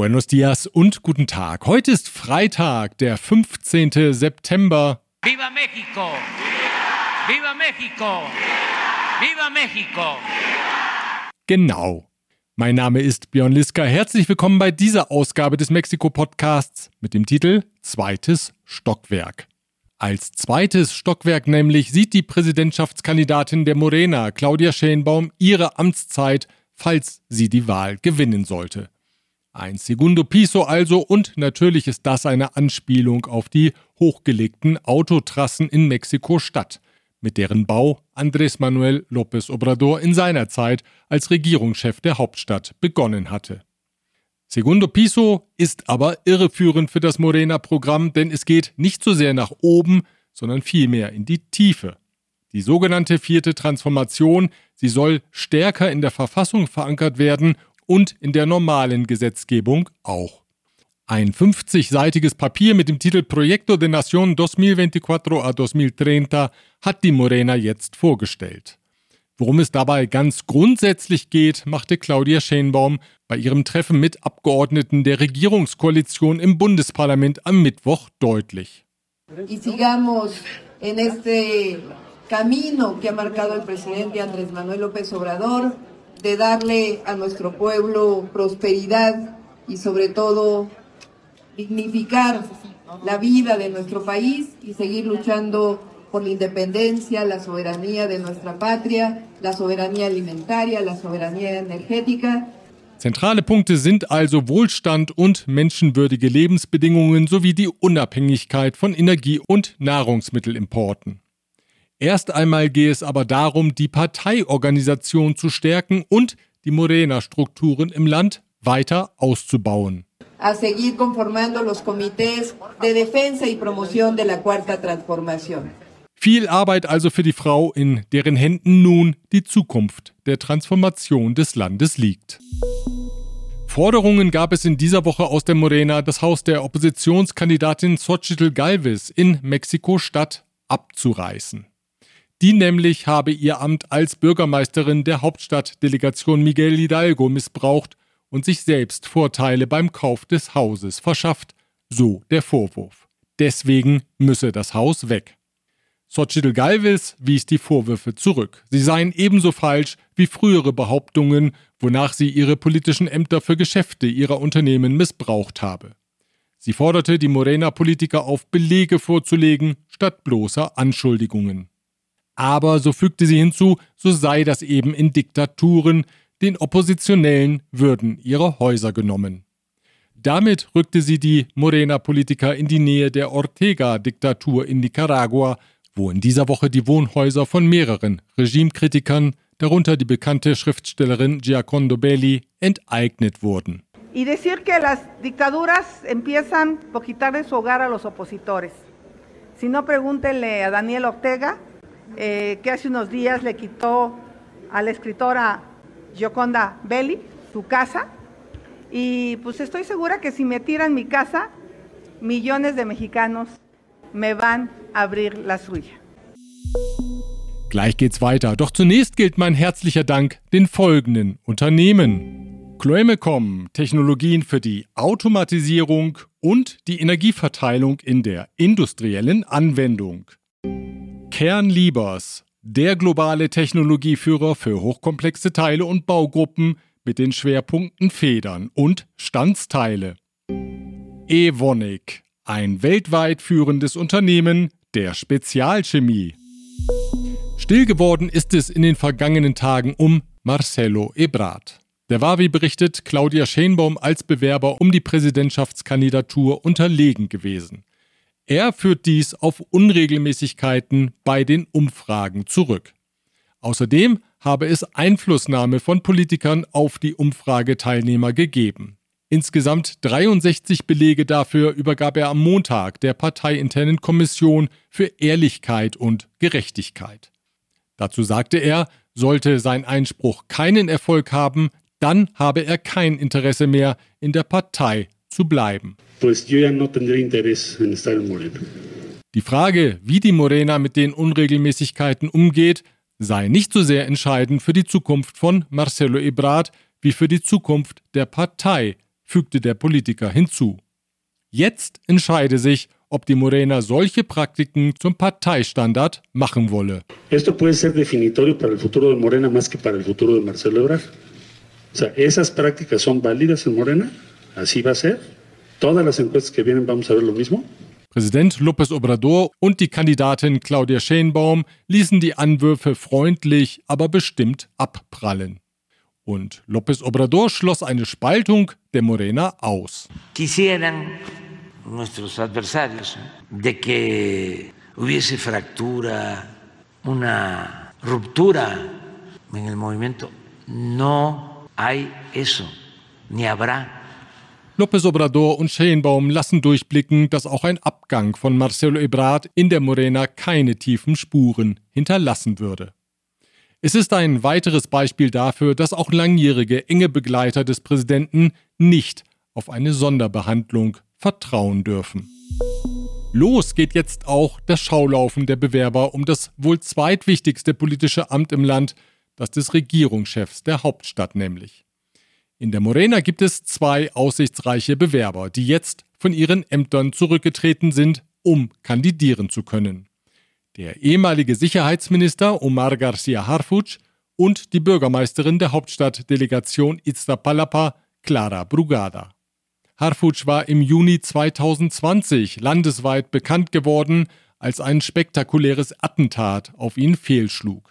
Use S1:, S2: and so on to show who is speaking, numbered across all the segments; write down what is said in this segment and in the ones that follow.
S1: Buenos dias und guten Tag. Heute ist Freitag, der 15. September.
S2: Viva México! Viva México! Viva México!
S1: Genau. Mein Name ist Björn Liska. Herzlich willkommen bei dieser Ausgabe des Mexiko-Podcasts mit dem Titel Zweites Stockwerk. Als zweites Stockwerk nämlich sieht die Präsidentschaftskandidatin der Morena, Claudia Schenbaum, ihre Amtszeit, falls sie die Wahl gewinnen sollte. Ein Segundo Piso also und natürlich ist das eine Anspielung auf die hochgelegten Autotrassen in Mexiko-Stadt, mit deren Bau Andrés Manuel López Obrador in seiner Zeit als Regierungschef der Hauptstadt begonnen hatte. Segundo Piso ist aber irreführend für das Morena-Programm, denn es geht nicht so sehr nach oben, sondern vielmehr in die Tiefe. Die sogenannte vierte Transformation, sie soll stärker in der Verfassung verankert werden und in der normalen Gesetzgebung auch. Ein 50-seitiges Papier mit dem Titel Proyecto de Nación 2024 a 2030 hat die Morena jetzt vorgestellt. Worum es dabei ganz grundsätzlich geht, machte Claudia Schenbaum bei ihrem Treffen mit Abgeordneten der Regierungskoalition im Bundesparlament am Mittwoch deutlich.
S3: Camino que ha marcado el presidente Andrés Manuel López Obrador de darle a nuestro pueblo prosperidad y sobre todo dignificar la vida de nuestro país y seguir luchando por la independencia, la soberanía de nuestra patria, la soberanía alimentaria, la soberanía energética.
S1: Zentrale Punkte sind also Wohlstand und menschenwürdige Lebensbedingungen sowie die Unabhängigkeit von Energie- und Nahrungsmittelimporten. Erst einmal gehe es aber darum, die Parteiorganisation zu stärken und die Morena-Strukturen im Land weiter auszubauen.
S3: A seguir conformando los comités de defensa y promoción de la cuarta transformación.
S1: Viel Arbeit also für die Frau, in deren Händen nun die Zukunft der Transformation des Landes liegt. Forderungen gab es in dieser Woche aus der Morena, das Haus der Oppositionskandidatin Xochitl Galvez in Mexiko-Stadt abzureißen. Die nämlich habe ihr Amt als Bürgermeisterin der Hauptstadtdelegation Miguel Hidalgo missbraucht und sich selbst Vorteile beim Kauf des Hauses verschafft, so der Vorwurf. Deswegen müsse das Haus weg. Xochitl Galvez wies die Vorwürfe zurück. Sie seien ebenso falsch wie frühere Behauptungen, wonach sie ihre politischen Ämter für Geschäfte ihrer Unternehmen missbraucht habe. Sie forderte die Morena-Politiker auf, Belege vorzulegen, statt bloßer Anschuldigungen. Aber, so fügte sie hinzu, so sei das eben in Diktaturen, den Oppositionellen würden ihre Häuser genommen. Damit rückte sie die Morena-Politiker in die Nähe der Ortega-Diktatur in Nicaragua, wo in dieser Woche die Wohnhäuser von mehreren Regimekritikern, darunter die bekannte Schriftstellerin Giacondo Belli, enteignet wurden.
S4: Y decir que las dictaduras empiezan por quitarle su hogar a los opositores. Si no, pregúntenle a Daniel Ortega, eh, que hace unos días le quitó a la escritora Gioconda Belli su casa. Y pues estoy segura que si me tiran mi casa, millones de mexicanos me van a abrir la suya.
S1: Gleich geht's weiter, doch zunächst gilt mein herzlicher Dank den folgenden Unternehmen. Chloemecom, Technologien für die Automatisierung und die Energieverteilung in der industriellen Anwendung. Kernliebers, der globale Technologieführer für hochkomplexe Teile und Baugruppen mit den Schwerpunkten Federn und Standsteile. Evonik, ein weltweit führendes Unternehmen der Spezialchemie. Still geworden ist es in den vergangenen Tagen um Marcelo Ebrard. Der war, wie berichtet, Claudia Schenbaum als Bewerber um die Präsidentschaftskandidatur unterlegen gewesen. Er führt dies auf Unregelmäßigkeiten bei den Umfragen zurück. Außerdem habe es Einflussnahme von Politikern auf die Umfrageteilnehmer gegeben. Insgesamt 63 Belege dafür übergab er am Montag der parteiinternen Kommission für Ehrlichkeit und Gerechtigkeit. Dazu sagte er, sollte sein Einspruch keinen Erfolg haben, dann habe er kein Interesse mehr, in der Partei zu bleiben. Die Frage, wie die Morena mit den Unregelmäßigkeiten umgeht, sei nicht so sehr entscheidend für die Zukunft von Marcelo Ebrard wie für die Zukunft der Partei, fügte der Politiker hinzu. Jetzt entscheide sich, ob die Morena solche Praktiken zum Parteistandard machen wolle.
S5: Esto puede ser definitorio para el futuro de Morena más que para el futuro de Marcelo Ebrard. O sea, esas prácticas son válidas en Morena, así va a ser. Todas las encuestas que vienen vamos a ver lo mismo.
S1: Präsident López Obrador und die Kandidatin Claudia Schenbaum ließen die Anwürfe freundlich, aber bestimmt abprallen. Und López Obrador schloss eine Spaltung der Morena aus.
S2: Quisieran nuestros adversarios de que hubiese fractura, una ruptura en el movimiento. No hay eso, ni habrá.
S1: López Obrador und Schenbaum lassen durchblicken, dass auch ein Abgang von Marcelo Ebrard in der Morena keine tiefen Spuren hinterlassen würde. Es ist ein weiteres Beispiel dafür, dass auch langjährige enge Begleiter des Präsidenten nicht auf eine Sonderbehandlung vertrauen dürfen. Los geht jetzt auch das Schaulaufen der Bewerber um das wohl zweitwichtigste politische Amt im Land, das des Regierungschefs der Hauptstadt nämlich. In der Morena gibt es zwei aussichtsreiche Bewerber, die jetzt von ihren Ämtern zurückgetreten sind, um kandidieren zu können. Der ehemalige Sicherheitsminister Omar Garcia Harfuch und die Bürgermeisterin der Hauptstadtdelegation Iztapalapa, Clara Brugada. Harfuch war im Juni 2020 landesweit bekannt geworden, als ein spektakuläres Attentat auf ihn fehlschlug.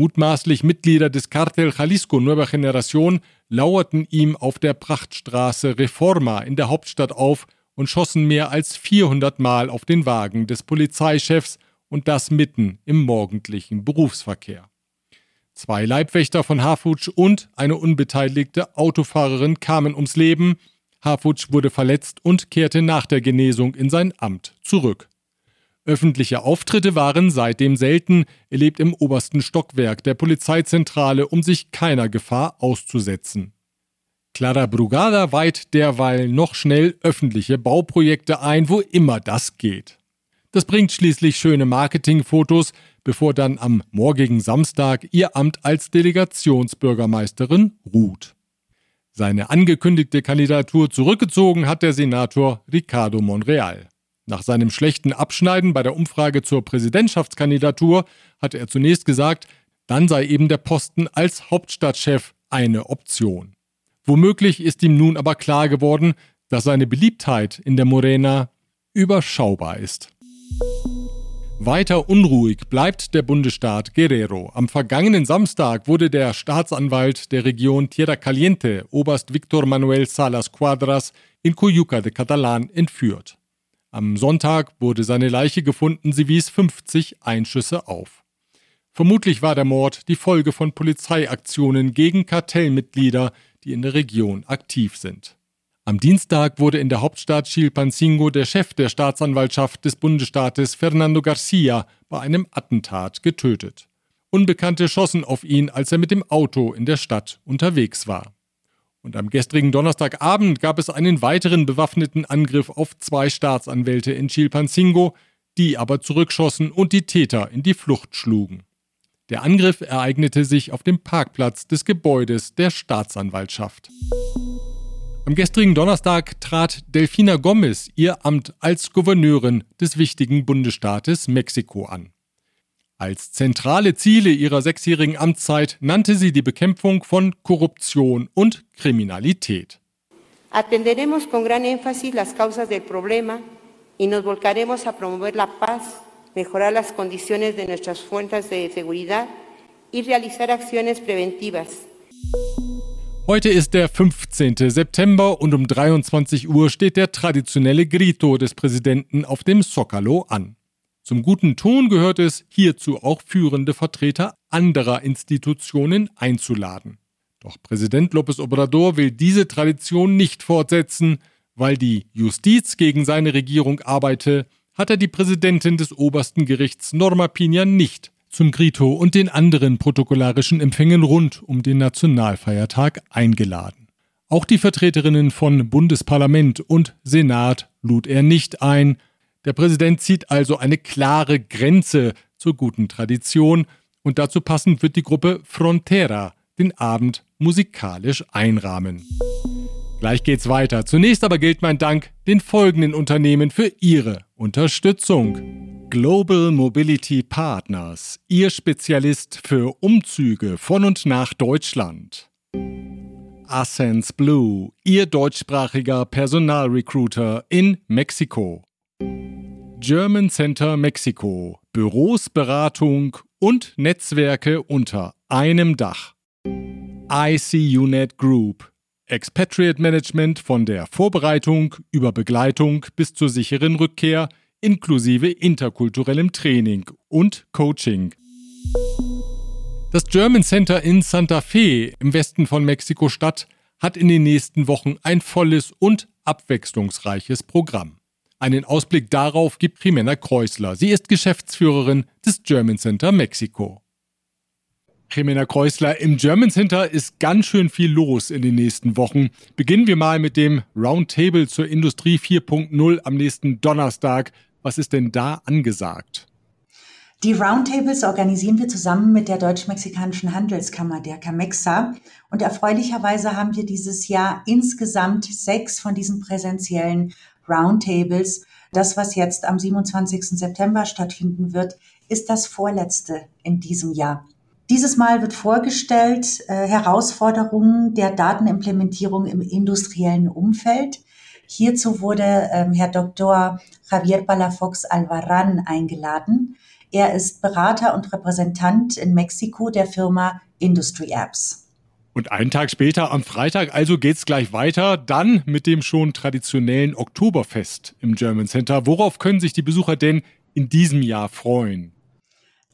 S1: Mutmaßlich Mitglieder des Cartel Jalisco Nueva Generación lauerten ihm auf der Prachtstraße Reforma in der Hauptstadt auf und schossen mehr als 400 Mal auf den Wagen des Polizeichefs und das mitten im morgendlichen Berufsverkehr. Zwei Leibwächter von Harfuch und eine unbeteiligte Autofahrerin kamen ums Leben. Harfuch wurde verletzt und kehrte nach der Genesung in sein Amt zurück. Öffentliche Auftritte waren seitdem selten, er lebt im obersten Stockwerk der Polizeizentrale, um sich keiner Gefahr auszusetzen. Clara Brugada weiht derweil noch schnell öffentliche Bauprojekte ein, wo immer das geht. Das bringt schließlich schöne Marketingfotos, bevor dann am morgigen Samstag ihr Amt als Delegationsbürgermeisterin ruht. Seine angekündigte Kandidatur zurückgezogen hat der Senator Ricardo Monreal. Nach seinem schlechten Abschneiden bei der Umfrage zur Präsidentschaftskandidatur hatte er zunächst gesagt, dann sei eben der Posten als Hauptstadtchef eine Option. Womöglich ist ihm nun aber klar geworden, dass seine Beliebtheit in der Morena überschaubar ist. Weiter unruhig bleibt der Bundesstaat Guerrero. Am vergangenen Samstag wurde der Staatsanwalt der Region Tierra Caliente, Oberst Victor Manuel Salas Cuadras, in Coyuca de Catalan entführt. Am Sonntag wurde seine Leiche gefunden, sie wies 50 Einschüsse auf. Vermutlich war der Mord die Folge von Polizeiaktionen gegen Kartellmitglieder, die in der Region aktiv sind. Am Dienstag wurde in der Hauptstadt Chilpancingo der Chef der Staatsanwaltschaft des Bundesstaates Fernando Garcia bei einem Attentat getötet. Unbekannte schossen auf ihn, als er mit dem Auto in der Stadt unterwegs war. Und am gestrigen Donnerstagabend gab es einen weiteren bewaffneten Angriff auf zwei Staatsanwälte in Chilpancingo, die aber zurückschossen und die Täter in die Flucht schlugen. Der Angriff ereignete sich auf dem Parkplatz des Gebäudes der Staatsanwaltschaft. Am gestrigen Donnerstag trat Delfina Gomez ihr Amt als Gouverneurin des wichtigen Bundesstaates Mexiko an. Als zentrale Ziele ihrer sechsjährigen Amtszeit nannte sie die Bekämpfung von Korruption und Kriminalität.
S6: Atenderemos con gran énfasis las causas del problema y nos volcaremos a promover la paz, mejorar las condiciones de nuestras fuentes de seguridad y realizar acciones preventivas.
S1: Heute ist der 15. September und um 23 Uhr steht der traditionelle Grito des Präsidenten auf dem Zocalo an. Zum guten Ton gehört es, hierzu auch führende Vertreter anderer Institutionen einzuladen. Doch Präsident López Obrador will diese Tradition nicht fortsetzen, weil die Justiz gegen seine Regierung arbeite, hat er die Präsidentin des obersten Gerichts Norma Pina nicht zum Grito und den anderen protokollarischen Empfängen rund um den Nationalfeiertag eingeladen. Auch die Vertreterinnen von Bundesparlament und Senat lud er nicht ein, der Präsident zieht also eine klare Grenze zur guten Tradition und dazu passend wird die Gruppe Frontera den Abend musikalisch einrahmen. Gleich geht's weiter. Zunächst aber gilt mein Dank den folgenden Unternehmen für ihre Unterstützung. Global Mobility Partners, Ihr Spezialist für Umzüge von und nach Deutschland. Ascens Blue, Ihr deutschsprachiger Personalrecruiter in Mexiko. German Center Mexiko, Büros, Beratung und Netzwerke unter einem Dach. ICUNET Group, Expatriate Management von der Vorbereitung über Begleitung bis zur sicheren Rückkehr inklusive interkulturellem Training und Coaching. Das German Center in Santa Fe im Westen von Mexiko-Stadt hat in den nächsten Wochen ein volles und abwechslungsreiches Programm. Einen Ausblick darauf gibt Jimena Kreusler. Sie ist Geschäftsführerin des German Center Mexiko. Jimena Kreusler, im German Center ist ganz schön viel los in den nächsten Wochen. Beginnen wir mal mit dem Roundtable zur Industrie 4.0 am nächsten Donnerstag. Was ist denn da angesagt?
S7: Die Roundtables organisieren wir zusammen mit der Deutsch-Mexikanischen Handelskammer, der CAMEXA. Und erfreulicherweise haben wir dieses Jahr insgesamt sechs von diesen präsentiellen Roundtables. Das, was jetzt am 27. September stattfinden wird, ist das vorletzte in diesem Jahr. Dieses Mal wird vorgestellt äh, Herausforderungen der Datenimplementierung im industriellen Umfeld. Hierzu wurde ähm, Herr Dr. Javier Palafox Alvaran eingeladen. Er ist Berater und Repräsentant in Mexiko der Firma Industry Apps.
S1: Und einen Tag später, am Freitag, also geht's gleich weiter, dann mit dem schon traditionellen Oktoberfest im German Center. Worauf können sich die Besucher denn in diesem Jahr freuen?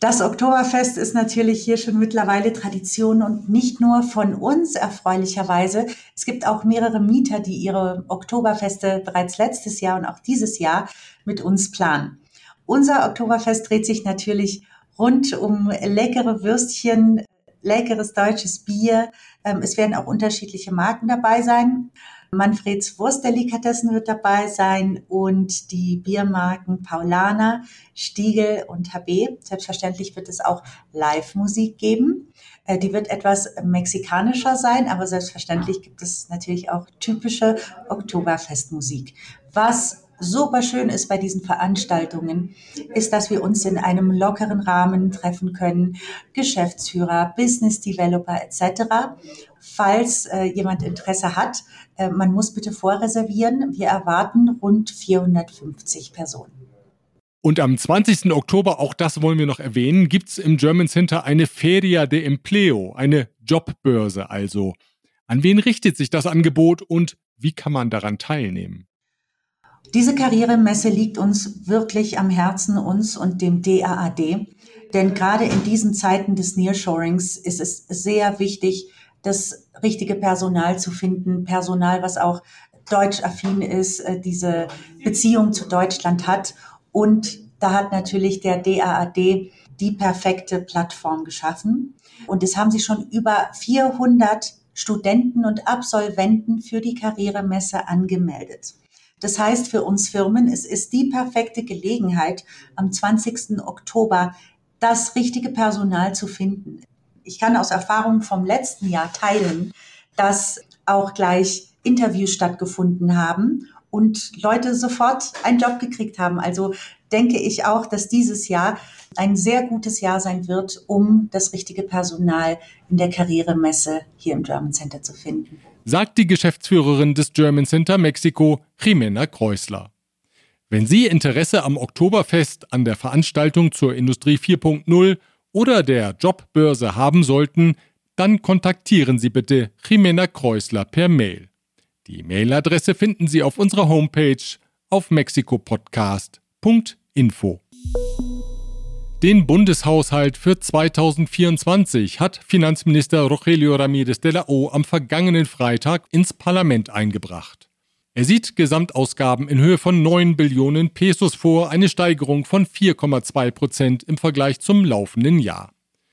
S7: Das Oktoberfest ist natürlich hier schon mittlerweile Tradition und nicht nur von uns erfreulicherweise. Es gibt auch mehrere Mieter, die ihre Oktoberfeste bereits letztes Jahr und auch dieses Jahr mit uns planen. Unser Oktoberfest dreht sich natürlich rund um leckere Würstchen, leckeres deutsches Bier. Ähm, es werden auch unterschiedliche Marken dabei sein. Manfreds Wurstdelikatessen wird dabei sein und die Biermarken Paulaner, Stiegel und HB. Selbstverständlich wird es auch Live-Musik geben. Äh, die wird etwas mexikanischer sein, aber selbstverständlich gibt es natürlich auch typische Oktoberfestmusik. Was super schön ist bei diesen Veranstaltungen, ist, dass wir uns in einem lockeren Rahmen treffen können, Geschäftsführer, Business Developer etc. Falls äh, jemand Interesse hat, äh, man muss bitte vorreservieren. Wir erwarten rund 450 Personen.
S1: Und am 20. Oktober, auch das wollen wir noch erwähnen, gibt es im German Center eine Feria de Empleo, eine Jobbörse also. An wen richtet sich das Angebot und wie kann man daran teilnehmen?
S7: Diese Karrieremesse liegt uns wirklich am Herzen, uns und dem DAAD. Denn gerade in diesen Zeiten des Nearshorings ist es sehr wichtig, das richtige Personal zu finden. Personal, was auch deutschaffin ist, äh, diese Beziehung zu Deutschland hat. Und da hat natürlich der DAAD die perfekte Plattform geschaffen. Und es haben sich schon über 400 Studenten und Absolventen für die Karrieremesse angemeldet. Das heißt für uns Firmen, es ist die perfekte Gelegenheit, am 20. Oktober das richtige Personal zu finden. Ich kann aus Erfahrung vom letzten Jahr teilen, dass auch gleich Interviews stattgefunden haben und Leute sofort einen Job gekriegt haben. Also denke ich auch, dass dieses Jahr ein sehr gutes Jahr sein wird, um das richtige Personal in der Karrieremesse hier im German Center zu finden
S1: sagt die Geschäftsführerin des German Center Mexiko, Jimena Kreusler. Wenn Sie Interesse am Oktoberfest, an der Veranstaltung zur Industrie 4.0 oder der Jobbörse haben sollten, dann kontaktieren Sie bitte Jimena Kreusler per Mail. Die Mailadresse finden Sie auf unserer Homepage auf mexikopodcast.info. Den Bundeshaushalt für 2024 hat Finanzminister Rogelio Ramírez de la O am vergangenen Freitag ins Parlament eingebracht. Er sieht Gesamtausgaben in Höhe von 9 Billionen Pesos vor, eine Steigerung von 4,2 Prozent im Vergleich zum laufenden Jahr.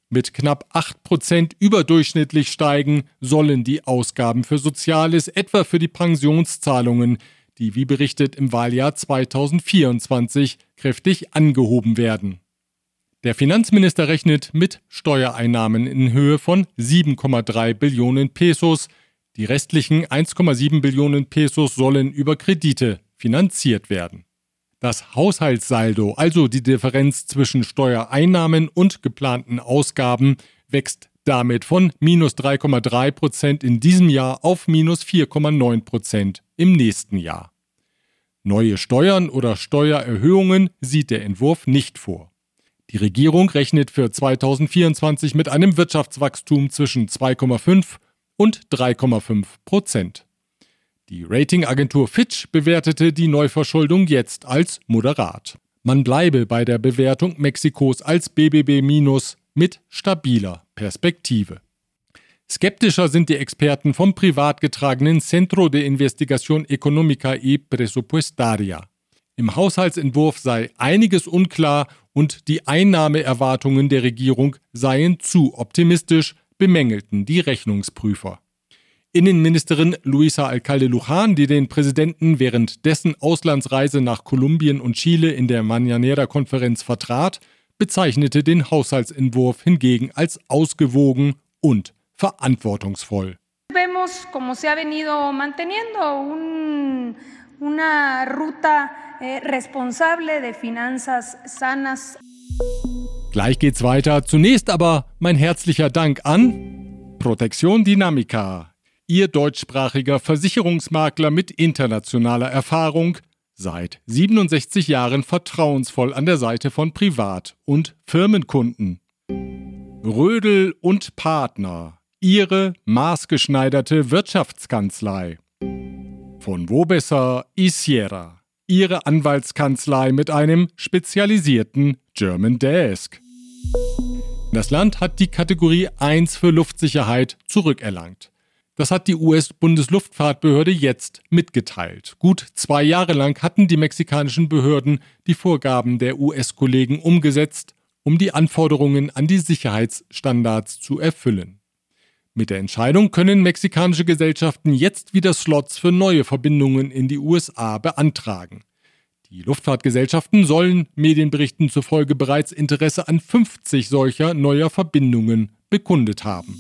S1: Mit knapp 8 Prozent überdurchschnittlich steigen sollen die Ausgaben für Soziales, etwa für die Pensionszahlungen, die wie berichtet im Wahljahr 2024 kräftig angehoben werden. Der Finanzminister rechnet mit Steuereinnahmen in Höhe von 7,3 Billionen Pesos, Die restlichen 1,7 Billionen Pesos sollen über Kredite finanziert werden. Das Haushaltssaldo, also die Differenz zwischen Steuereinnahmen und geplanten Ausgaben, wächst damit von minus 3,3 Prozent in diesem Jahr auf minus 4,9 Prozent im nächsten Jahr. Neue Steuern oder Steuererhöhungen sieht der Entwurf nicht vor. Die Regierung rechnet für 2024 mit einem Wirtschaftswachstum zwischen 2,5 und 3,5 Prozent. Die Ratingagentur Fitch bewertete die Neuverschuldung jetzt als moderat. Man bleibe bei der Bewertung Mexikos als BBB- mit stabiler Perspektive. Skeptischer sind die Experten vom privat getragenen Centro de Investigación Económica y Presupuestaria. Im Haushaltsentwurf sei einiges unklar und die Einnahmeerwartungen der Regierung seien zu optimistisch, bemängelten die Rechnungsprüfer. Innenministerin Luisa Alcalde Lujan, die den Präsidenten während dessen Auslandsreise nach Kolumbien und Chile in der Mañanera-Konferenz vertrat, bezeichnete den Haushaltsentwurf hingegen als ausgewogen und verantwortungsvoll.
S8: Vemos, como se ha venido manteniendo, un, una ruta eh, responsable de finanzas sanas.
S1: Gleich geht's weiter. Zunächst aber mein herzlicher Dank an Protection Dynamica, Ihr deutschsprachiger Versicherungsmakler mit internationaler Erfahrung, seit 67 Jahren vertrauensvoll an der Seite von Privat- und Firmenkunden. Rödel und Partner, Ihre maßgeschneiderte Wirtschaftskanzlei. Von wo besser Isiera, Ihre Anwaltskanzlei mit einem spezialisierten German Desk. Das Land hat die Kategorie 1 für Luftsicherheit zurückerlangt. Das hat die US-Bundesluftfahrtbehörde jetzt mitgeteilt. Gut zwei Jahre lang hatten die mexikanischen Behörden die Vorgaben der US-Kollegen umgesetzt, um die Anforderungen an die Sicherheitsstandards zu erfüllen. Mit der Entscheidung können mexikanische Gesellschaften jetzt wieder Slots für neue Verbindungen in die USA beantragen. Die Luftfahrtgesellschaften sollen Medienberichten zufolge bereits Interesse an 50 solcher neuer Verbindungen bekundet haben.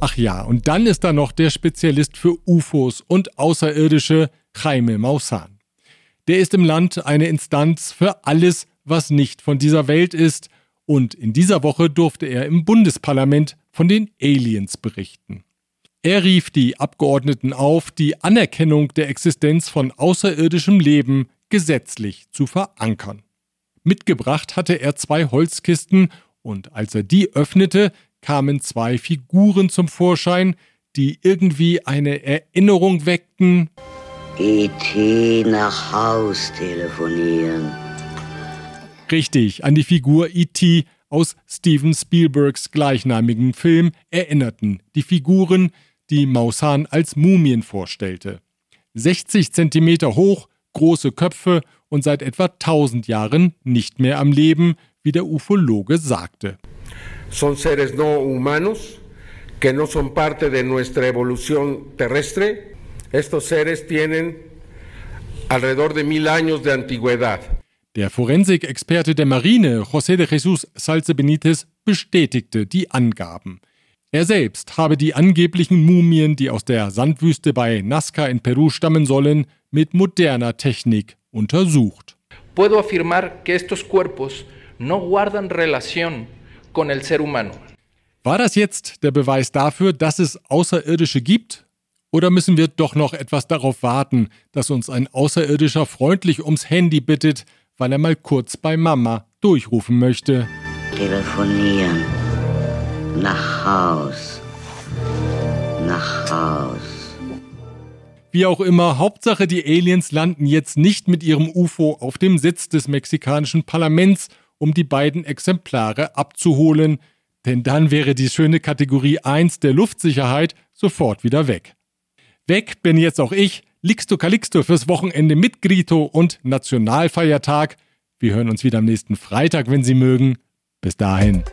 S1: Ach ja, und dann ist da noch der Spezialist für UFOs und Außerirdische, Jaime Maussan. Der ist im Land eine Instanz für alles, was nicht von dieser Welt ist, und in dieser Woche durfte er im Bundesparlament von den Aliens berichten. Er rief die Abgeordneten auf, die Anerkennung der Existenz von außerirdischem Leben gesetzlich zu verankern. Mitgebracht hatte er zwei Holzkisten und als er die öffnete, kamen zwei Figuren zum Vorschein, die irgendwie eine Erinnerung weckten.
S9: E.T. nach Haus telefonieren.
S1: Richtig, an die Figur E.T. aus Steven Spielbergs gleichnamigen Film erinnerten die Figuren, die Maussan als Mumien vorstellte. 60 Zentimeter hoch, große Köpfe und seit etwa 1000 Jahren nicht mehr am Leben, wie der Ufologe sagte.
S10: son seres no humanos que no son parte de nuestra evolución terrestre. Estos seres tienen alrededor de mil años de antigüedad.
S1: Der Forensikexperte der Marine, José de Jesús Salce Benítez, bestätigte die Angaben. Er selbst habe die angeblichen Mumien, die aus der Sandwüste bei Nazca in Peru stammen sollen, mit moderner Technik untersucht.
S11: Puedo afirmar que estos cuerpos no guardan relación con el ser humano.
S1: War das jetzt der Beweis dafür, dass es Außerirdische gibt? Oder müssen wir doch noch etwas darauf warten, dass uns ein Außerirdischer freundlich ums Handy bittet, weil er mal kurz bei Mama durchrufen möchte?
S9: Telefonieren. Nach Haus. Nach Haus.
S1: Wie auch immer, Hauptsache die Aliens landen jetzt nicht mit ihrem UFO auf dem Sitz des mexikanischen Parlaments um die beiden Exemplare abzuholen, denn dann wäre die schöne Kategorie 1 der Luftsicherheit sofort wieder weg. Weg bin jetzt auch ich, Lixto Calixto fürs Wochenende mit Grito und Nationalfeiertag. Wir hören uns wieder am nächsten Freitag, wenn Sie mögen. Bis dahin.